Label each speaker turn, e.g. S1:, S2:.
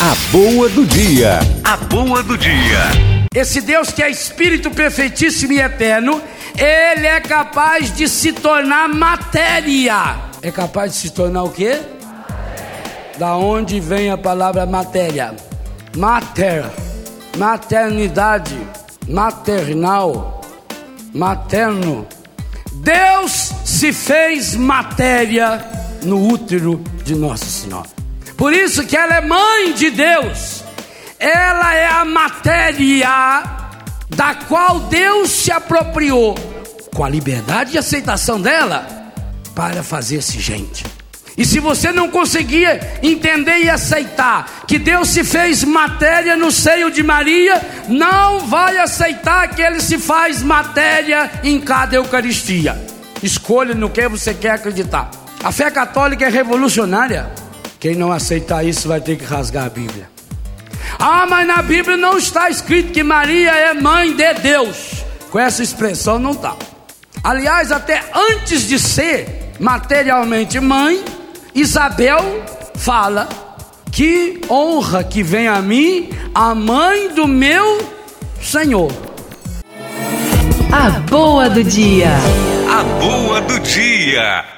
S1: A boa do dia. A boa do dia.
S2: Esse Deus que é Espírito perfeitíssimo e eterno, ele é capaz de se tornar matéria. É capaz de se tornar o quê? Da onde vem a palavra matéria? Mater, maternidade, maternal, materno. Deus se fez matéria no útero de Nossa Senhora. Por isso que ela é mãe de Deus. Ela é a matéria da qual Deus se apropriou com a liberdade e aceitação dela para fazer-se gente. E se você não conseguia entender e aceitar que Deus se fez matéria no seio de Maria, não vai aceitar que ele se faz matéria em cada Eucaristia. Escolha no que você quer acreditar. A fé católica é revolucionária. Quem não aceitar isso vai ter que rasgar a Bíblia. Ah, mas na Bíblia não está escrito que Maria é mãe de Deus. Com essa expressão não está. Aliás, até antes de ser materialmente mãe, Isabel fala que honra que vem a mim a mãe do meu Senhor.
S3: A boa do dia.
S1: A boa do dia.